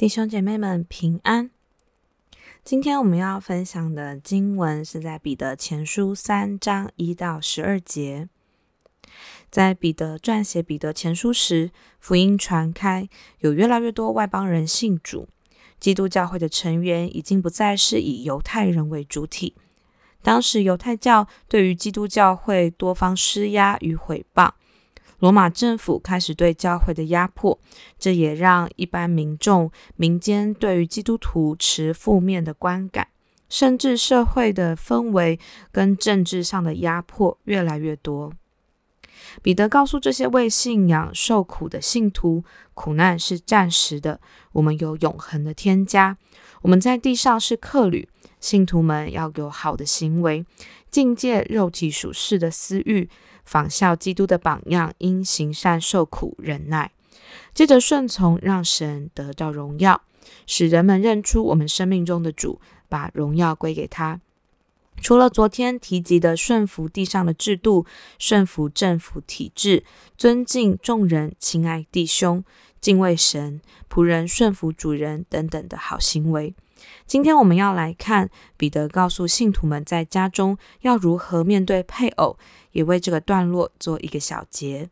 弟兄姐妹们平安。今天我们要分享的经文是在彼得前书三章一到十二节。在彼得撰写彼得前书时，福音传开，有越来越多外邦人信主，基督教会的成员已经不再是以犹太人为主体。当时犹太教对于基督教会多方施压与毁谤。罗马政府开始对教会的压迫，这也让一般民众、民间对于基督徒持负面的观感，甚至社会的氛围跟政治上的压迫越来越多。彼得告诉这些为信仰受苦的信徒，苦难是暂时的，我们有永恒的天家。我们在地上是客旅，信徒们要有好的行为，禁戒肉体属世的私欲。仿效基督的榜样，因行善受苦忍耐，接着顺从，让神得到荣耀，使人们认出我们生命中的主，把荣耀归给他。除了昨天提及的顺服地上的制度、顺服政府体制、尊敬众人、亲爱弟兄、敬畏神、仆人顺服主人等等的好行为，今天我们要来看彼得告诉信徒们在家中要如何面对配偶。也为这个段落做一个小结。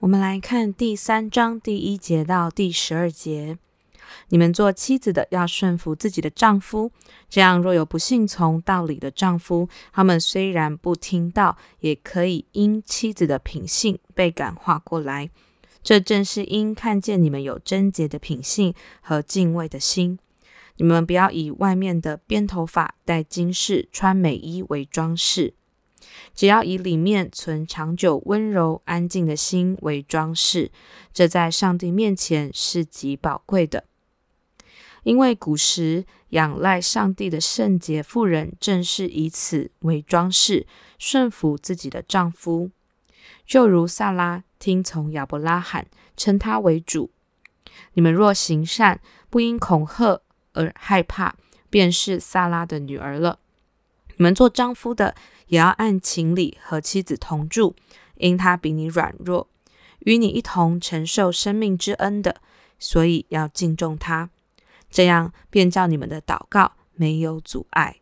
我们来看第三章第一节到第十二节：你们做妻子的要顺服自己的丈夫，这样若有不信从道理的丈夫，他们虽然不听道，也可以因妻子的品性被感化过来。这正是因看见你们有贞洁的品性和敬畏的心。你们不要以外面的编头发、戴金饰、穿美衣为装饰。只要以里面存长久温柔安静的心为装饰，这在上帝面前是极宝贵的。因为古时仰赖上帝的圣洁妇人，正是以此为装饰，顺服自己的丈夫，就如撒拉听从亚伯拉罕，称他为主。你们若行善，不因恐吓而害怕，便是萨拉的女儿了。你们做丈夫的，也要按情理和妻子同住，因她比你软弱，与你一同承受生命之恩的，所以要敬重她。这样便叫你们的祷告没有阻碍。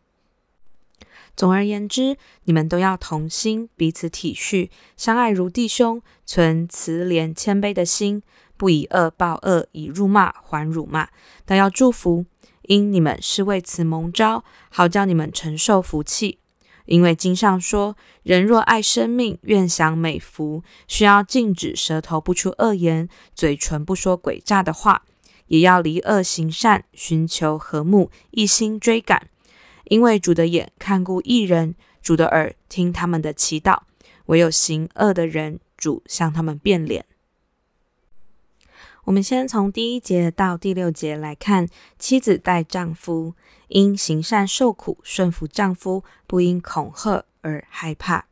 总而言之，你们都要同心，彼此体恤，相爱如弟兄，存慈怜谦卑的心，不以恶报恶，以辱骂还辱骂，但要祝福。因你们是为此蒙召，好叫你们承受福气。因为经上说：“人若爱生命，愿享美福，需要禁止舌头不出恶言，嘴唇不说诡诈的话，也要离恶行善，寻求和睦，一心追赶。因为主的眼看顾一人，主的耳听他们的祈祷。唯有行恶的人，主向他们变脸。”我们先从第一节到第六节来看，妻子待丈夫因行善受苦，顺服丈夫，不因恐吓而害怕。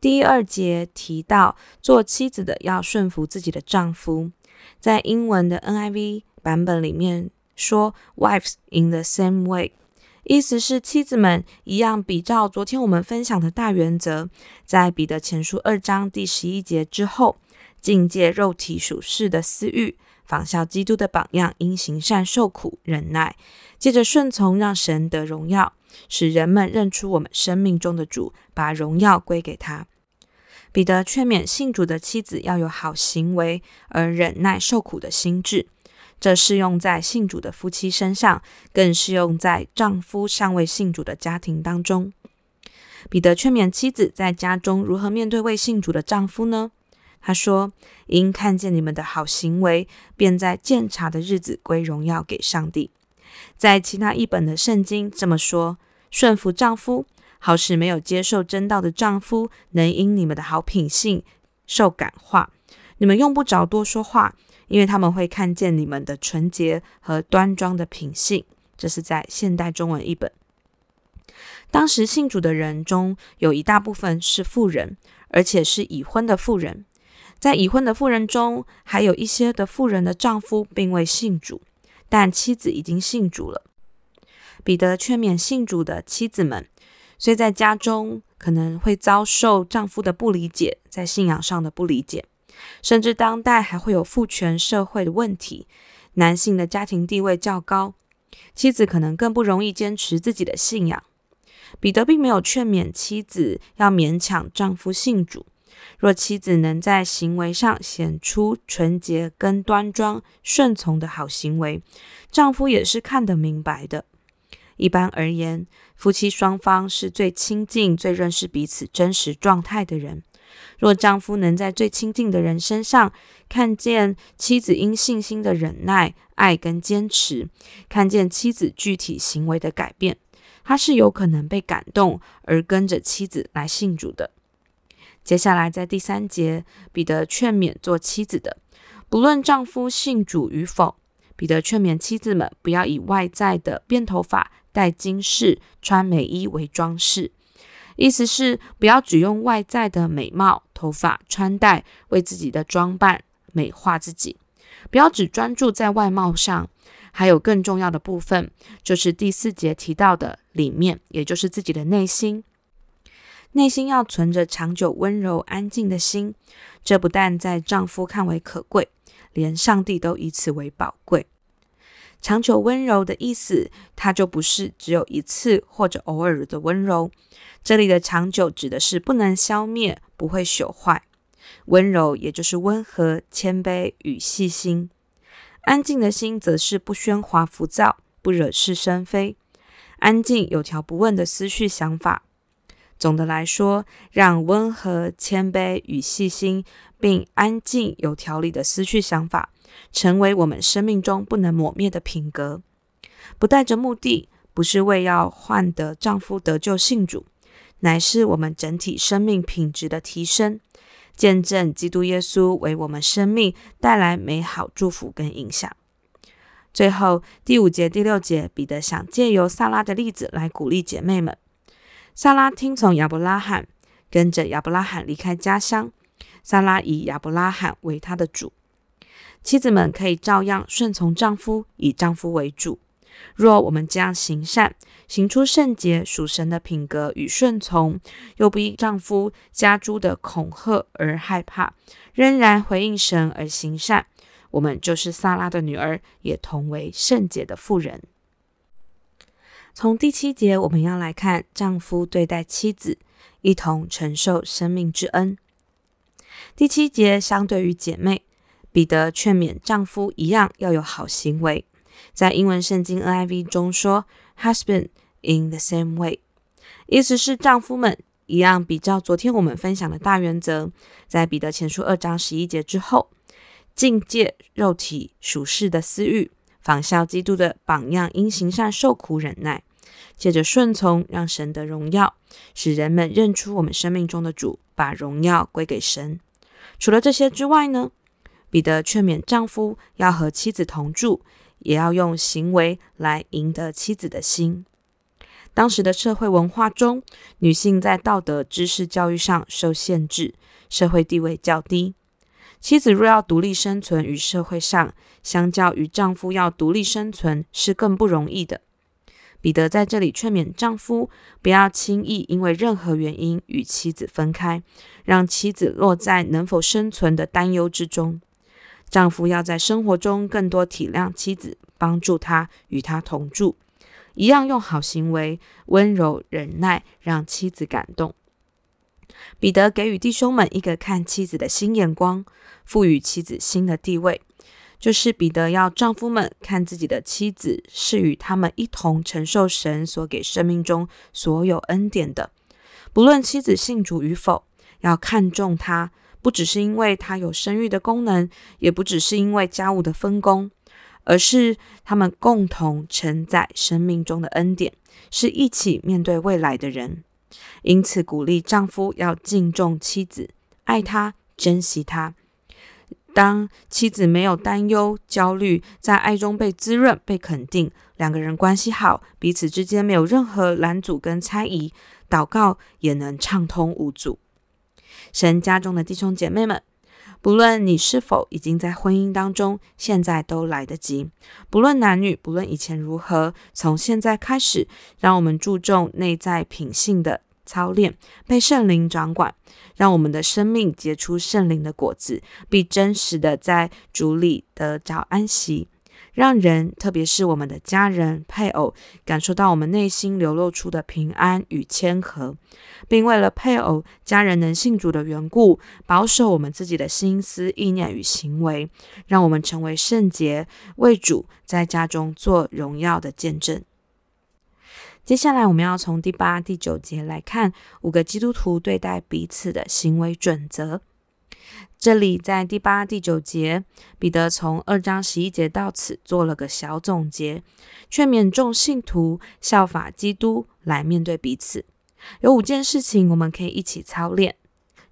第二节提到，做妻子的要顺服自己的丈夫，在英文的 NIV 版本里面说 “wives in the same way”，意思是妻子们一样，比照昨天我们分享的大原则，在彼得前书二章第十一节之后。禁戒肉体属世的私欲，仿效基督的榜样，因行善受苦忍耐，接着顺从，让神得荣耀，使人们认出我们生命中的主，把荣耀归给他。彼得劝勉信主的妻子要有好行为，而忍耐受苦的心志。这适用在信主的夫妻身上，更适用在丈夫尚未信主的家庭当中。彼得劝勉妻子在家中如何面对未信主的丈夫呢？他说：“因看见你们的好行为，便在鉴察的日子归荣耀给上帝。”在其他译本的圣经这么说：“顺服丈夫，好使没有接受真道的丈夫能因你们的好品性受感化。你们用不着多说话，因为他们会看见你们的纯洁和端庄的品性。”这是在现代中文译本。当时信主的人中有一大部分是富人，而且是已婚的富人。在已婚的妇人中，还有一些的妇人的丈夫并未信主，但妻子已经信主了。彼得劝勉信主的妻子们，虽在家中可能会遭受丈夫的不理解，在信仰上的不理解，甚至当代还会有父权社会的问题，男性的家庭地位较高，妻子可能更不容易坚持自己的信仰。彼得并没有劝勉妻子要勉强丈夫信主。若妻子能在行为上显出纯洁跟端庄、顺从的好行为，丈夫也是看得明白的。一般而言，夫妻双方是最亲近、最认识彼此真实状态的人。若丈夫能在最亲近的人身上看见妻子因信心的忍耐、爱跟坚持，看见妻子具体行为的改变，他是有可能被感动而跟着妻子来信主的。接下来，在第三节，彼得劝勉做妻子的，不论丈夫信主与否，彼得劝勉妻子们不要以外在的辫头发、戴金饰、穿美衣为装饰，意思是不要只用外在的美貌、头发、穿戴为自己的装扮美化自己，不要只专注在外貌上，还有更重要的部分，就是第四节提到的里面，也就是自己的内心。内心要存着长久温柔安静的心，这不但在丈夫看为可贵，连上帝都以此为宝贵。长久温柔的意思，它就不是只有一次或者偶尔的温柔。这里的长久指的是不能消灭，不会朽坏。温柔也就是温和、谦卑与细心。安静的心则是不喧哗、浮躁，不惹是生非。安静有条不紊的思绪想法。总的来说，让温和、谦卑与细心，并安静、有条理的思绪想法，成为我们生命中不能抹灭的品格。不带着目的，不是为要换得丈夫得救信主，乃是我们整体生命品质的提升，见证基督耶稣为我们生命带来美好祝福跟影响。最后，第五节、第六节，彼得想借由撒拉的例子来鼓励姐妹们。撒拉听从亚伯拉罕，跟着亚伯拉罕离开家乡。撒拉以亚伯拉罕为她的主。妻子们可以照样顺从丈夫，以丈夫为主。若我们这样行善，行出圣洁属神的品格与顺从，又不因丈夫加诸的恐吓而害怕，仍然回应神而行善，我们就是撒拉的女儿，也同为圣洁的妇人。从第七节，我们要来看丈夫对待妻子，一同承受生命之恩。第七节相对于姐妹，彼得劝勉丈夫一样要有好行为。在英文圣经 NIV 中说，“Husband in the same way”，意思是丈夫们一样。比较昨天我们分享的大原则，在彼得前书二章十一节之后，禁戒肉体属世的私欲。仿效基督的榜样，因行善受苦忍耐，借着顺从，让神得荣耀，使人们认出我们生命中的主，把荣耀归给神。除了这些之外呢，彼得劝勉丈夫要和妻子同住，也要用行为来赢得妻子的心。当时的社会文化中，女性在道德知识教育上受限制，社会地位较低。妻子若要独立生存于社会上，相较于丈夫要独立生存是更不容易的。彼得在这里劝勉丈夫，不要轻易因为任何原因与妻子分开，让妻子落在能否生存的担忧之中。丈夫要在生活中更多体谅妻子，帮助她与她同住，一样用好行为、温柔忍耐，让妻子感动。彼得给予弟兄们一个看妻子的新眼光，赋予妻子新的地位，就是彼得要丈夫们看自己的妻子是与他们一同承受神所给生命中所有恩典的。不论妻子信主与否，要看重她，不只是因为她有生育的功能，也不只是因为家务的分工，而是他们共同承载生命中的恩典，是一起面对未来的人。因此，鼓励丈夫要敬重妻子，爱她，珍惜她。当妻子没有担忧、焦虑，在爱中被滋润、被肯定，两个人关系好，彼此之间没有任何拦阻跟猜疑，祷告也能畅通无阻。神家中的弟兄姐妹们，不论你是否已经在婚姻当中，现在都来得及。不论男女，不论以前如何，从现在开始，让我们注重内在品性的。操练，被圣灵掌管，让我们的生命结出圣灵的果子，并真实的在主里得着安息。让人，特别是我们的家人、配偶，感受到我们内心流露出的平安与谦和，并为了配偶、家人能信主的缘故，保守我们自己的心思、意念与行为，让我们成为圣洁，为主在家中做荣耀的见证。接下来，我们要从第八、第九节来看五个基督徒对待彼此的行为准则。这里在第八、第九节，彼得从二章十一节到此做了个小总结，劝勉众信徒效法基督来面对彼此。有五件事情我们可以一起操练：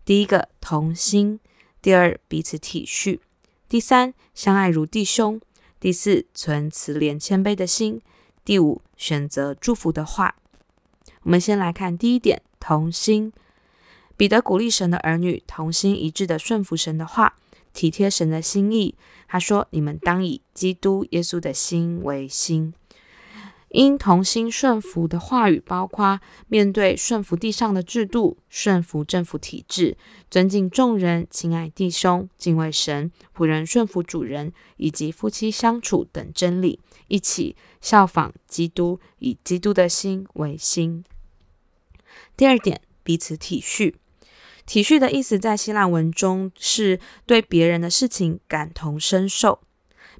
第一个，同心；第二，彼此体恤；第三，相爱如弟兄；第四，存慈怜谦卑的心。第五，选择祝福的话。我们先来看第一点，同心。彼得鼓励神的儿女同心一致的顺服神的话，体贴神的心意。他说：“你们当以基督耶稣的心为心。”因同心顺服的话语，包括面对顺服地上的制度、顺服政府体制、尊敬众人、亲爱弟兄、敬畏神、仆人顺服主人，以及夫妻相处等真理。一起效仿基督，以基督的心为心。第二点，彼此体恤。体恤的意思在希腊文中是对别人的事情感同身受。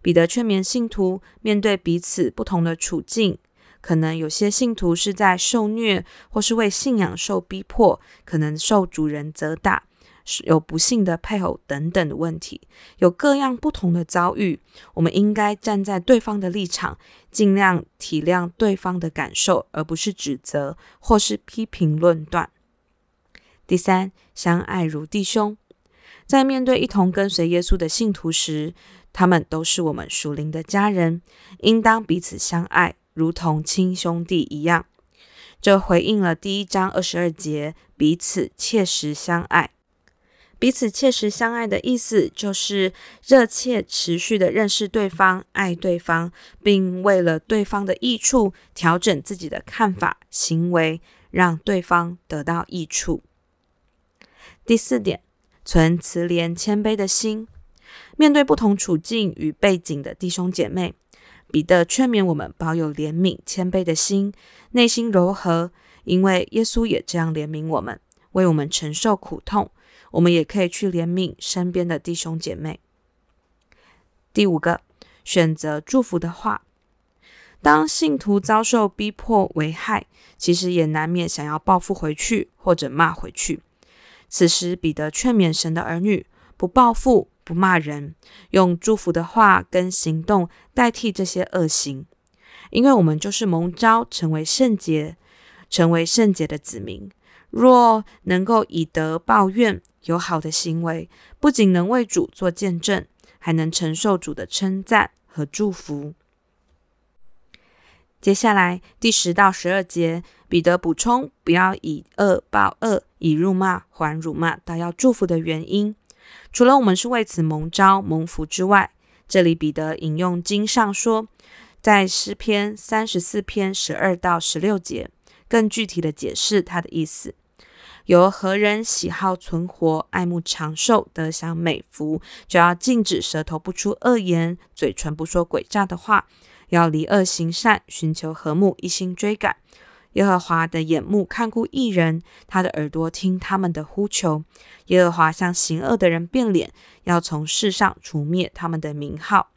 彼得劝勉信徒面对彼此不同的处境，可能有些信徒是在受虐，或是为信仰受逼迫，可能受主人责打。有不幸的配偶等等的问题，有各样不同的遭遇，我们应该站在对方的立场，尽量体谅对方的感受，而不是指责或是批评论断。第三，相爱如弟兄，在面对一同跟随耶稣的信徒时，他们都是我们属灵的家人，应当彼此相爱，如同亲兄弟一样。这回应了第一章二十二节，彼此切实相爱。彼此切实相爱的意思，就是热切持续地认识对方、爱对方，并为了对方的益处调整自己的看法、行为，让对方得到益处。第四点，存慈怜谦卑的心，面对不同处境与背景的弟兄姐妹，彼得劝勉我们保有怜悯、谦卑的心，内心柔和，因为耶稣也这样怜悯我们，为我们承受苦痛。我们也可以去怜悯身边的弟兄姐妹。第五个，选择祝福的话。当信徒遭受逼迫、危害，其实也难免想要报复回去或者骂回去。此时，彼得劝勉神的儿女，不报复、不骂人，用祝福的话跟行动代替这些恶行，因为我们就是蒙召成为圣洁、成为圣洁的子民。若能够以德报怨，有好的行为，不仅能为主做见证，还能承受主的称赞和祝福。接下来第十到十二节，彼得补充：不要以恶报恶，以辱骂还辱骂，倒要祝福的原因。除了我们是为此蒙招蒙福之外，这里彼得引用经上说，在诗篇三十四篇十二到十六节，更具体的解释他的意思。有何人喜好存活、爱慕长寿、得享美福，就要禁止舌头不出恶言，嘴唇不说诡诈的话，要离恶行善，寻求和睦，一心追赶。耶和华的眼目看顾一人，他的耳朵听他们的呼求。耶和华向行恶的人变脸，要从世上除灭他们的名号。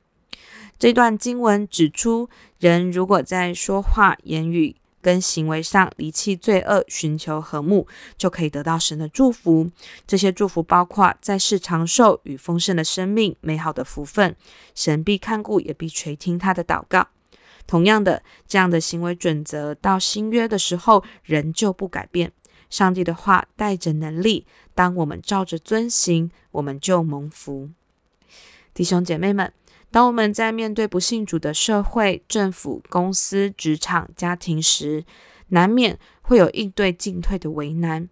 这段经文指出，人如果在说话、言语，跟行为上离弃罪恶，寻求和睦，就可以得到神的祝福。这些祝福包括在世长寿与丰盛的生命、美好的福分。神必看顾，也必垂听他的祷告。同样的，这样的行为准则到新约的时候仍旧不改变。上帝的话带着能力，当我们照着遵行，我们就蒙福。弟兄姐妹们。当我们在面对不信主的社会、政府、公司、职场、家庭时，难免会有应对进退的为难。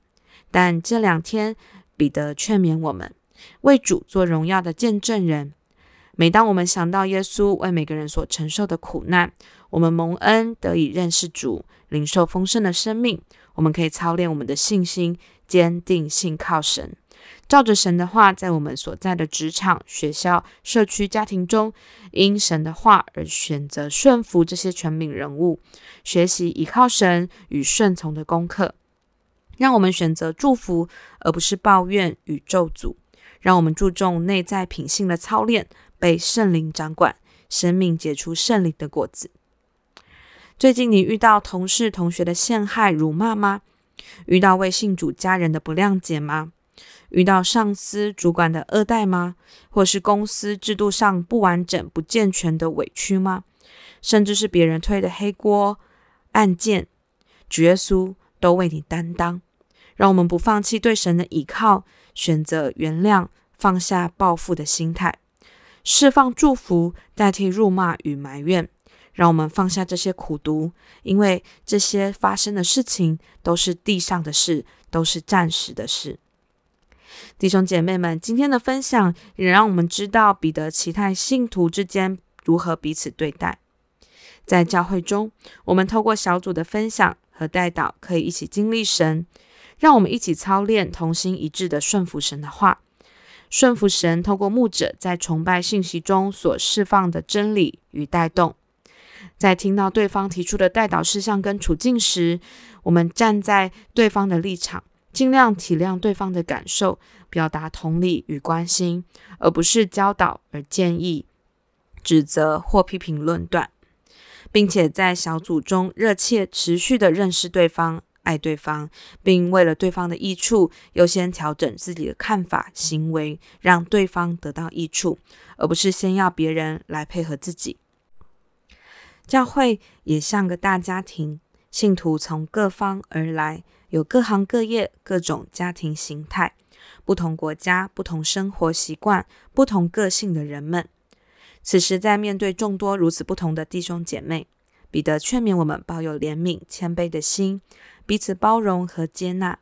但这两天，彼得劝勉我们，为主做荣耀的见证人。每当我们想到耶稣为每个人所承受的苦难，我们蒙恩得以认识主，领受丰盛的生命，我们可以操练我们的信心，坚定信靠神，照着神的话，在我们所在的职场、学校、社区、家庭中，因神的话而选择顺服这些权柄人物，学习依靠神与顺从的功课。让我们选择祝福，而不是抱怨与咒诅。让我们注重内在品性的操练，被圣灵掌管，生命结出圣灵的果子。最近你遇到同事、同学的陷害、辱骂吗？遇到为信主家人的不谅解吗？遇到上司、主管的恶待吗？或是公司制度上不完整、不健全的委屈吗？甚至是别人推的黑锅案件，主耶稣都为你担当。让我们不放弃对神的倚靠，选择原谅，放下报复的心态，释放祝福，代替辱骂与埋怨。让我们放下这些苦毒，因为这些发生的事情都是地上的事，都是暂时的事。弟兄姐妹们，今天的分享也让我们知道彼得期待信徒之间如何彼此对待。在教会中，我们透过小组的分享和代祷，可以一起经历神。让我们一起操练同心一致的顺服神的话，顺服神透过牧者在崇拜信息中所释放的真理与带动。在听到对方提出的代导事项跟处境时，我们站在对方的立场，尽量体谅对方的感受，表达同理与关心，而不是教导而建议、指责或批评论断，并且在小组中热切持续地认识对方。爱对方，并为了对方的益处，优先调整自己的看法、行为，让对方得到益处，而不是先要别人来配合自己。教会也像个大家庭，信徒从各方而来，有各行各业、各种家庭形态、不同国家、不同生活习惯、不同个性的人们。此时，在面对众多如此不同的弟兄姐妹，彼得劝勉我们抱有怜悯、谦卑的心。彼此包容和接纳。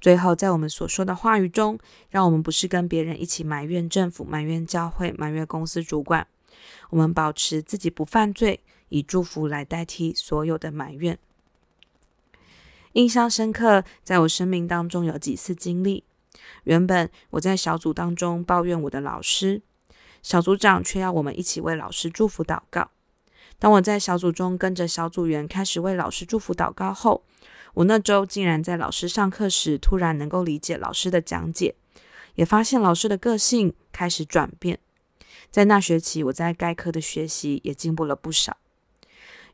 最后，在我们所说的话语中，让我们不是跟别人一起埋怨政府、埋怨教会、埋怨公司主管。我们保持自己不犯罪，以祝福来代替所有的埋怨。印象深刻，在我生命当中有几次经历。原本我在小组当中抱怨我的老师，小组长却要我们一起为老师祝福祷告。当我在小组中跟着小组员开始为老师祝福祷告后，我那周竟然在老师上课时突然能够理解老师的讲解，也发现老师的个性开始转变。在那学期，我在该科的学习也进步了不少。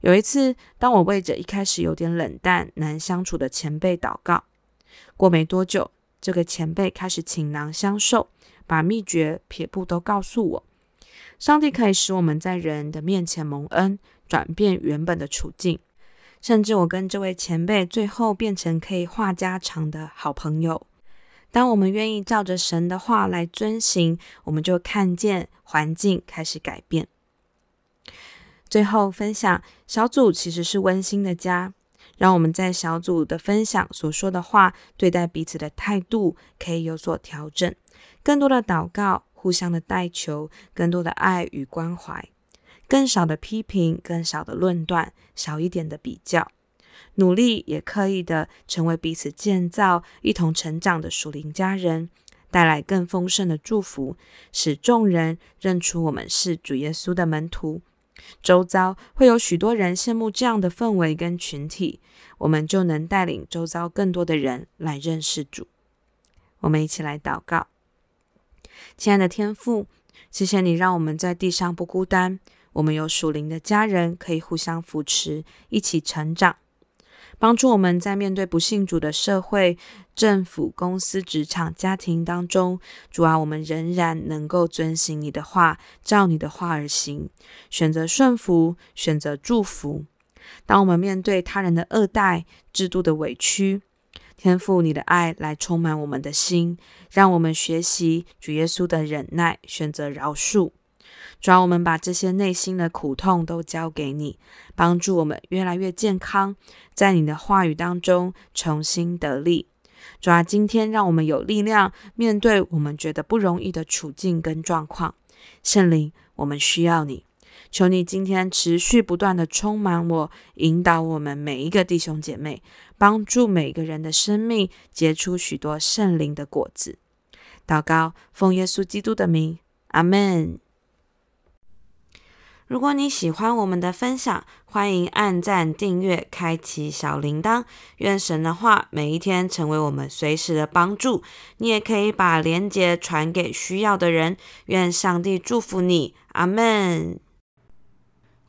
有一次，当我为着一开始有点冷淡、难相处的前辈祷告，过没多久，这个前辈开始倾囊相授，把秘诀撇步都告诉我。上帝可以使我们在人的面前蒙恩，转变原本的处境，甚至我跟这位前辈最后变成可以话家常的好朋友。当我们愿意照着神的话来遵行，我们就看见环境开始改变。最后分享，小组其实是温馨的家，让我们在小组的分享所说的话，对待彼此的态度可以有所调整，更多的祷告。互相的代求，更多的爱与关怀，更少的批评，更少的论断，少一点的比较，努力也刻意的成为彼此建造、一同成长的属灵家人，带来更丰盛的祝福，使众人认出我们是主耶稣的门徒。周遭会有许多人羡慕这样的氛围跟群体，我们就能带领周遭更多的人来认识主。我们一起来祷告。亲爱的天父，谢谢你让我们在地上不孤单，我们有属灵的家人可以互相扶持，一起成长，帮助我们在面对不信主的社会、政府、公司、职场、家庭当中，主啊，我们仍然能够遵行你的话，照你的话而行，选择顺服，选择祝福。当我们面对他人的恶待、制度的委屈，天赋，你的爱来充满我们的心，让我们学习主耶稣的忍耐，选择饶恕。主啊，我们把这些内心的苦痛都交给你，帮助我们越来越健康，在你的话语当中重新得力。主啊，今天让我们有力量面对我们觉得不容易的处境跟状况。圣灵，我们需要你。求你今天持续不断的充满我，引导我们每一个弟兄姐妹，帮助每个人的生命结出许多圣灵的果子。祷告，奉耶稣基督的名，阿门。如果你喜欢我们的分享，欢迎按赞、订阅、开启小铃铛。愿神的话每一天成为我们随时的帮助。你也可以把连结传给需要的人。愿上帝祝福你，阿门。